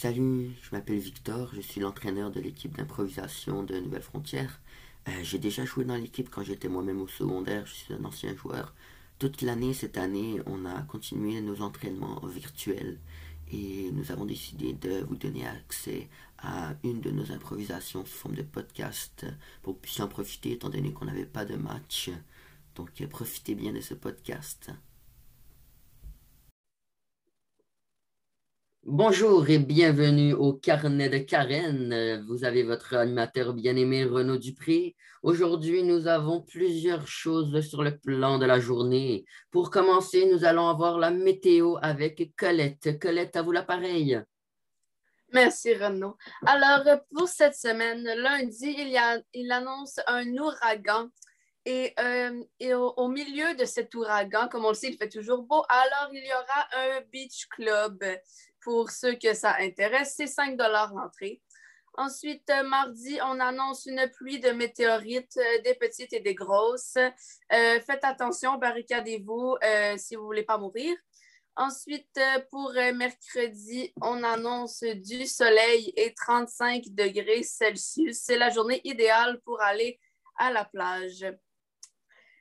salut, je m'appelle Victor, je suis l'entraîneur de l'équipe d'improvisation de Nouvelle Frontière. Euh, j'ai déjà joué dans l'équipe quand j'étais moi-même au secondaire, je suis un ancien joueur. Toute l'année, cette année, on a continué nos entraînements virtuels et nous avons décidé de vous donner accès à une de nos improvisations sous forme de podcast pour que vous puissiez en profiter étant donné qu'on n'avait pas de match. Donc profitez bien de ce podcast. Bonjour et bienvenue au carnet de Karen. Vous avez votre animateur bien-aimé Renaud Dupré. Aujourd'hui, nous avons plusieurs choses sur le plan de la journée. Pour commencer, nous allons avoir la météo avec Colette. Colette, à vous l'appareil. Merci Renaud. Alors, pour cette semaine, lundi, il, y a, annonce un ouragan. Et, euh, au, milieu de cet ouragan, comme on le sait, il fait toujours beau, alors il y aura un beach club pour ceux que ça intéresse, c'est 5 l'entrée. Ensuite, euh, mardi, on annonce une pluie de météorites, euh, des petites et des grosses. Euh, faites attention, barricadez-vous si vous ne voulez pas mourir. Ensuite, pour mercredi, on annonce du soleil et 35 degrés Celsius. C'est la journée idéale pour aller à la plage.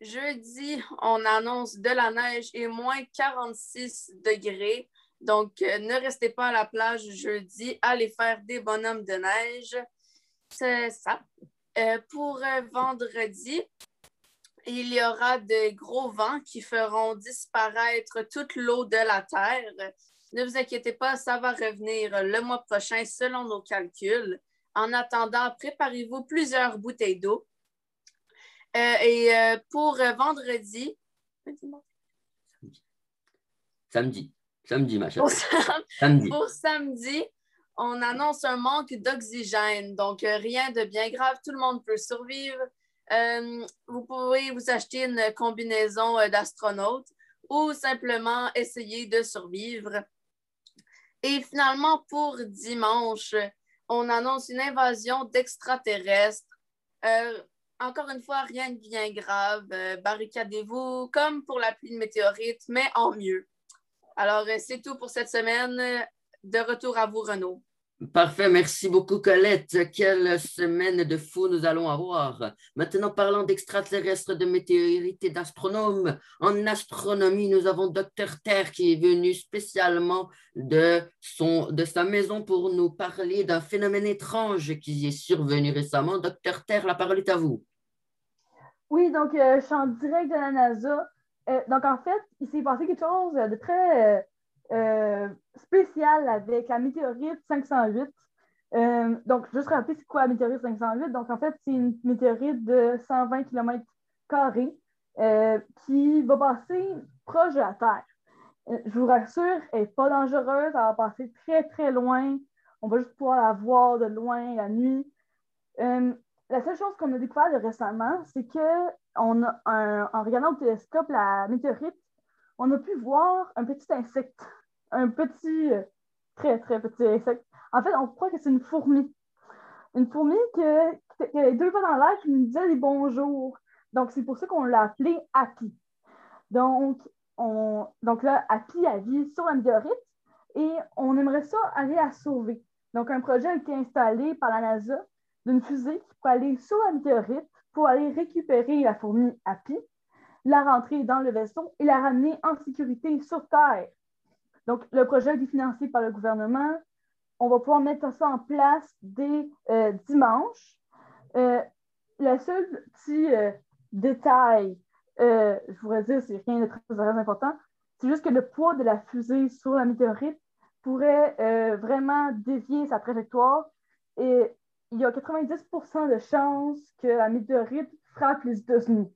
Jeudi, on annonce de la neige et moins 46 degrés. Donc, euh, ne restez pas à la plage jeudi, allez faire des bonhommes de neige. C'est ça. Euh, pour euh, vendredi, il y aura de gros vents qui feront disparaître toute l'eau de la terre. Ne vous inquiétez pas, ça va revenir le mois prochain selon nos calculs. En attendant, préparez-vous plusieurs bouteilles d'eau. et pour vendredi, samedi. Samedi, ma chère. Pour, samedi. on annonce un manque d'oxygène. Donc, euh, rien de bien grave. Tout le monde peut survivre. Euh, vous pouvez vous acheter une combinaison euh, d'astronaute ou simplement essayer de survivre. Et finalement, pour dimanche, on annonce une invasion d'extraterrestres. encore une fois, rien de bien grave. barricadez-vous comme pour la pluie de météorites, mais en mieux. Alors, euh, c'est tout pour cette semaine. De retour à vous, Renaud. Parfait, merci beaucoup Colette. Quelle semaine de fou nous allons avoir. Maintenant, parlant d'extraterrestres, de météorites et d'astronomes, en astronomie, nous avons Docteur Terre qui est venu spécialement de, son, de sa maison pour nous parler d'un phénomène étrange qui est survenu récemment. Docteur Terre, la parole est à vous. Oui, donc euh, je suis en direct de la NASA. Euh, donc, en fait, il s'est passé quelque chose de très euh, euh, spécial avec la météorite 508. donc, juste rappeler, c'est quoi la météorite 508? Donc, en fait, c'est une météorite de 120 km qui va passer proche de la Terre. je vous rassure, elle n'est pas dangereuse, elle va passer très, très loin. On va juste pouvoir la voir de loin la nuit. La seule chose qu'on a découvert récemment, c'est que en regardant au télescope la météorite, on a pu voir un petit insecte, un petit, euh, très, très petit insecte. En fait, on croit que c'est une fourmi. Une fourmi qui avait deux pas dans l'air qui nous disait des bonjours. Donc, c'est pour ça qu'on l'a appelée Happy. Donc, on, donc là, Happy a vie sur la météorite et on aimerait ça aller la sauver. Donc, un projet a été installé par la NASA d'une fusée qui peut aller sur la météorite pour aller récupérer la fourmi Happy, la rentrer dans le vaisseau et la ramener en sécurité sur Terre. Donc, le projet est financé par le gouvernement. On va pouvoir mettre ça en place dès euh, dimanche. Euh, le seul petit euh, détail, je voudrais dire, c'est rien de très, très important, c'est juste que le poids de la fusée sur la météorite pourrait vraiment dévier sa trajectoire et il y a 90% de chances que la météorite frappe les États-Unis.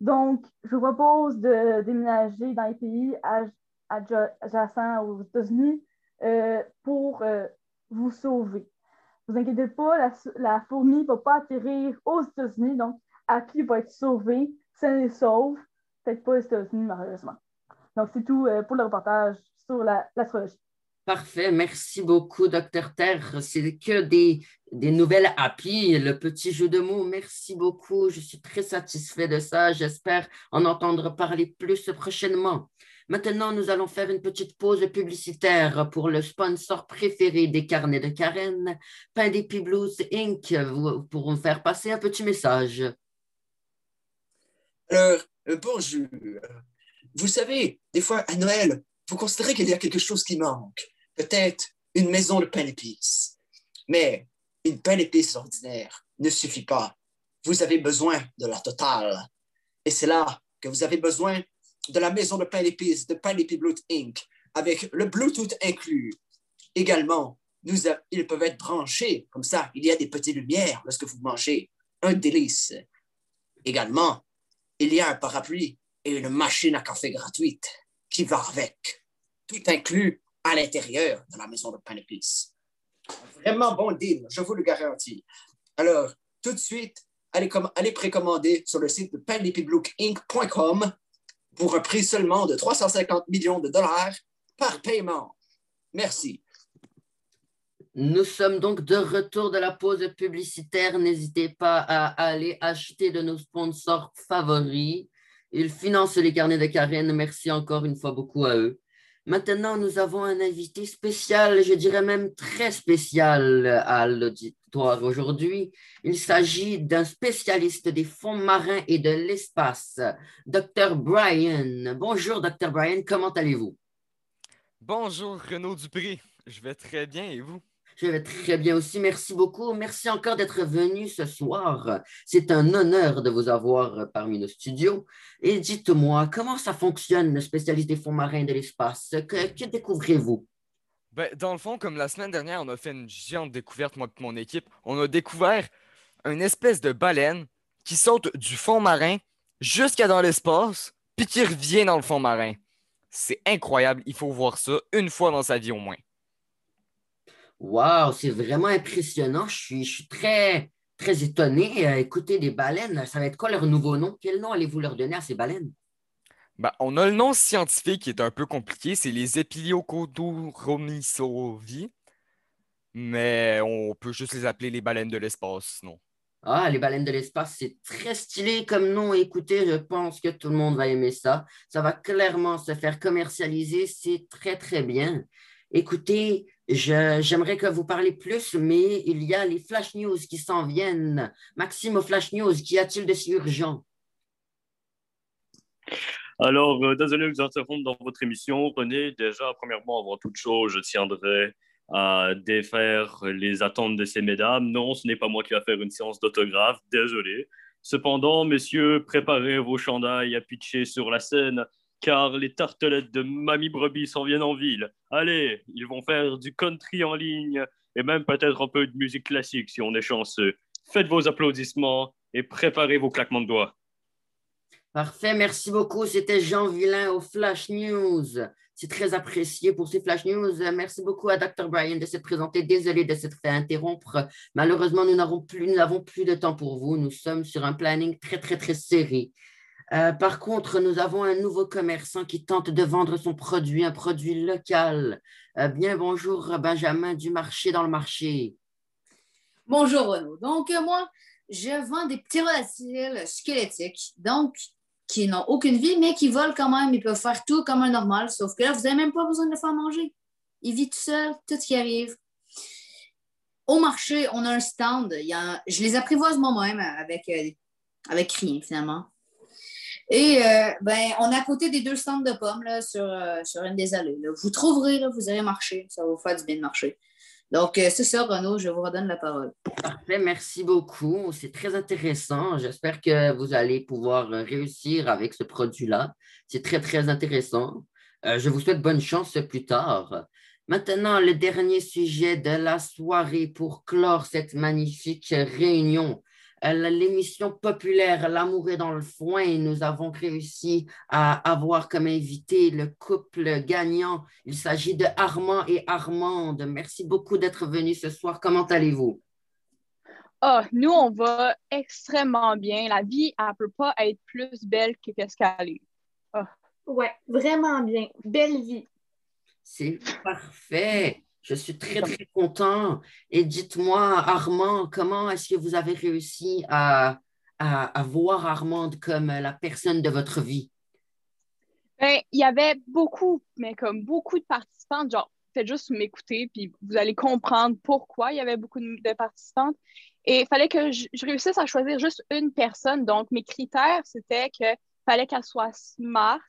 Donc, je vous propose de déménager dans les pays adjacents aux États-Unis euh, pour euh, vous sauver. Ne vous inquiétez pas, la, fourmi ne va pas atterrir aux États-Unis, donc Happy va être sauvé, ça les sauve, peut-être pas aux États-Unis, malheureusement. Donc, c'est tout euh, pour le reportage sur l'astrologie. Parfait, merci beaucoup, Docteur Terre. C'est que des, nouvelles happy, le petit jeu de mots. Merci beaucoup. Je suis très satisfait de ça. J'espère en entendre parler plus prochainement. Maintenant, nous allons faire une petite pause publicitaire pour le sponsor préféré des carnets de Karen, Pain Blues Inc. pour vous faire passer un petit message. Alors, euh, bonjour. Vous savez, des fois, à Noël, vous considérez qu'il y a quelque chose qui manque. Peut-être une maison de pain d'épices. Mais une pain d'épices ordinaire ne suffit pas. Vous avez besoin de la totale. Et c'est là que vous avez besoin de la maison de pain d'épices de Pain d'épices Bluetooth Inc. avec le Bluetooth inclus. Également, ils peuvent être branchés. Comme ça, il y a des petites lumières lorsque vous mangez. Un délice. Également, il y a un parapluie et une machine à café gratuite qui va avec. Tout inclus à l'intérieur de la maison de pain. Vraiment bon deal, je vous le garantis. Alors, tout de suite, allez, allez précommander sur le site de paindépiblouinc.com pour un prix seulement de 350 millions de dollars par paiement. Merci. Nous sommes donc de retour de la pause publicitaire. N'hésitez pas à aller acheter de nos sponsors favoris. Ils financent les carnets de Karen. Merci encore une fois beaucoup à eux. Maintenant, nous avons un invité spécial, je dirais même très spécial à l'auditoire aujourd'hui. Il s'agit d'un spécialiste des fonds marins et de l'espace, Dr. Brian. Bonjour, Dr. Brian, comment allez-vous? Bonjour, Renaud Dupré. Je vais très bien et vous? Je vais très bien aussi. Merci beaucoup. Merci encore d'être venu ce soir. C'est un honneur de vous avoir parmi nos studios. Et dites-moi, comment ça fonctionne, le spécialiste des fonds marins de l'espace? Que, découvrez-vous? Ben, dans le fond, comme la semaine dernière, on a fait une géante découverte, moi et mon équipe. On a découvert une espèce de baleine qui saute du fond marin jusqu'à dans l'espace, puis qui revient dans le fond marin. C'est incroyable. Il faut voir ça une fois dans sa vie au moins. Wow, c'est vraiment impressionnant. Je suis, je suis très, très étonné. Euh, écoutez, des baleines, ça va être quoi leur nouveau nom? Quel nom allez-vous leur donner à ces baleines? Ben, on a le nom scientifique qui est un peu compliqué, c'est les Epiliocodochromisovi, mais on peut juste les appeler les baleines de l'espace, non? Ah, les baleines de l'espace, c'est très stylé comme nom. Écoutez, je pense que tout le monde va aimer ça. Ça va clairement se faire commercialiser. C'est très, très bien. Écoutez, j'aimerais que vous parliez plus, mais il y a les flash news qui s'en viennent. Maxime, au flash news, qu'y a-t-il de si urgent? Alors, euh, désolé de vous interrompre dans votre émission. René, déjà, premièrement, avant toute chose, je tiendrai à défaire les attentes de ces mesdames. Non, ce n'est pas moi qui vais faire une séance d'autographe, désolé. Cependant, messieurs, préparez vos chandails à pitcher sur la scène car les tartelettes de Mamie Brebis s'en viennent en ville. Allez, ils vont faire du country en ligne et même peut-être un peu de musique classique si on est chanceux. Faites vos applaudissements et préparez vos claquements de doigts. Parfait, merci beaucoup. C'était Jean Villain au Flash News. C'est très apprécié pour ces Flash News. Merci beaucoup à Dr. Brian de s'être présenté. Désolé de s'être fait interrompre. Malheureusement, nous n'avons plus, plus de temps pour vous. Nous sommes sur un planning très, très, très serré. Euh, par contre, nous avons un nouveau commerçant qui tente de vendre son produit, un produit local. Euh, bien, bonjour Benjamin du marché dans le marché. Bonjour Renaud. Donc, euh, moi, je vends des ptérodactyles squelettiques, donc qui n'ont aucune vie, mais qui volent quand même. Ils peuvent faire tout comme un normal, sauf que là, vous n'avez même pas besoin de le faire manger. Il vit tout seul, tout ce qui arrive. Au marché, on a un stand. Je les apprivoise moi-même avec, avec rien, finalement. Et euh, ben, on est à côté des deux stands de pommes là, sur, euh, sur une des allées. Vous trouverez, là, vous allez marcher. Ça va vous faire du bien de marcher. Donc, euh, c'est ça, Renaud, je vous redonne la parole. Parfait, merci beaucoup. C'est très intéressant. J'espère que vous allez pouvoir réussir avec ce produit-là. C'est très, très intéressant. je vous souhaite bonne chance plus tard. Maintenant, le dernier sujet de la soirée pour clore cette magnifique réunion l'émission populaire L'amour est dans le foin. Nous avons réussi à avoir comme invité le couple gagnant. Il s'agit de Armand et Armande. Merci beaucoup d'être venus ce soir. Comment allez-vous? Oh, nous, on va extrêmement bien. La vie, elle ne peut pas être plus belle que ce qu'elle est. Oh. Ouais, vraiment bien. Belle vie. C'est parfait. Je suis très, très content. Et dites-moi, Armand, comment est-ce que vous avez réussi à, voir Armand comme la personne de votre vie? Ben, il y avait beaucoup, mais comme beaucoup de participants, genre, faites juste m'écouter, puis vous allez comprendre pourquoi il y avait beaucoup de, participantes. Et il fallait que je, je réussisse à choisir juste une personne. Donc, mes critères, c'était que fallait qu'elle soit smart,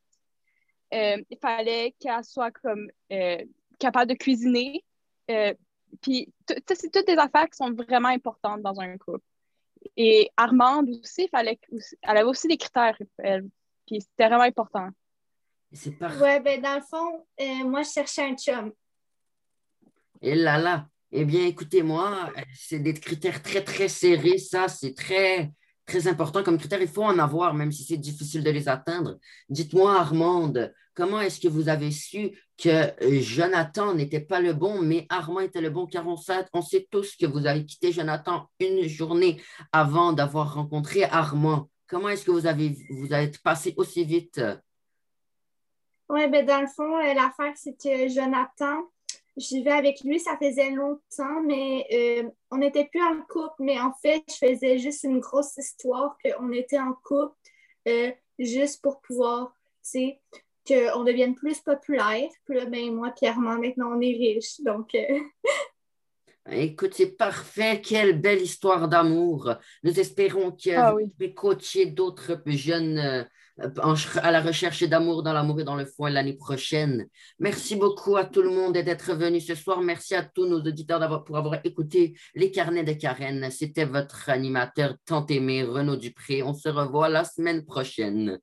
euh, il fallait qu'elle soit comme euh, capable de cuisiner. Euh, puis, c'est toutes des affaires qui sont vraiment importantes dans un couple. Et Armande aussi, fallait, elle avait aussi des critères, elle. Puis c'était vraiment important. C'est parfait. Ouais, ben dans le fond, euh, moi, je cherchais un chum. Et là là. Eh bien, écoutez-moi, euh, c'est des critères très, très serrés. Ça, c'est très, très important comme critère. Il faut en avoir, même si c'est difficile de les atteindre. Dites-moi, Armande, comment est-ce que vous avez su que euh, Jonathan n'était pas le bon, mais Armand était le bon? Car on sait, on sait tous que vous avez quitté Jonathan une journée avant d'avoir rencontré Armand. Comment est-ce que vous avez, vous êtes passé aussi vite? Ouais, ben dans le fond, euh, l'affaire, c'est que Jonathan, je vivais avec lui, ça faisait longtemps, mais euh, on n'était plus en couple. Mais en fait, je faisais juste une grosse histoire qu'on était en couple, euh, juste pour pouvoir, tu sais, qu'on devienne plus populaire. Puis là, ben moi, clairement, maintenant, on est riche. Donc, euh, Écoute, c'est parfait. Quelle belle histoire d'amour. Nous espérons que Ah vous oui. pouvez coacher d'autres jeunes euh, à la recherche d'amour dans l'amour et dans le foin l'année prochaine. Merci beaucoup à tout le monde d'être venu ce soir. Merci à tous nos auditeurs d'avoir, pour avoir écouté les carnets de Karen. C'était votre animateur tant aimé, Renaud Dupré. On se revoit la semaine prochaine.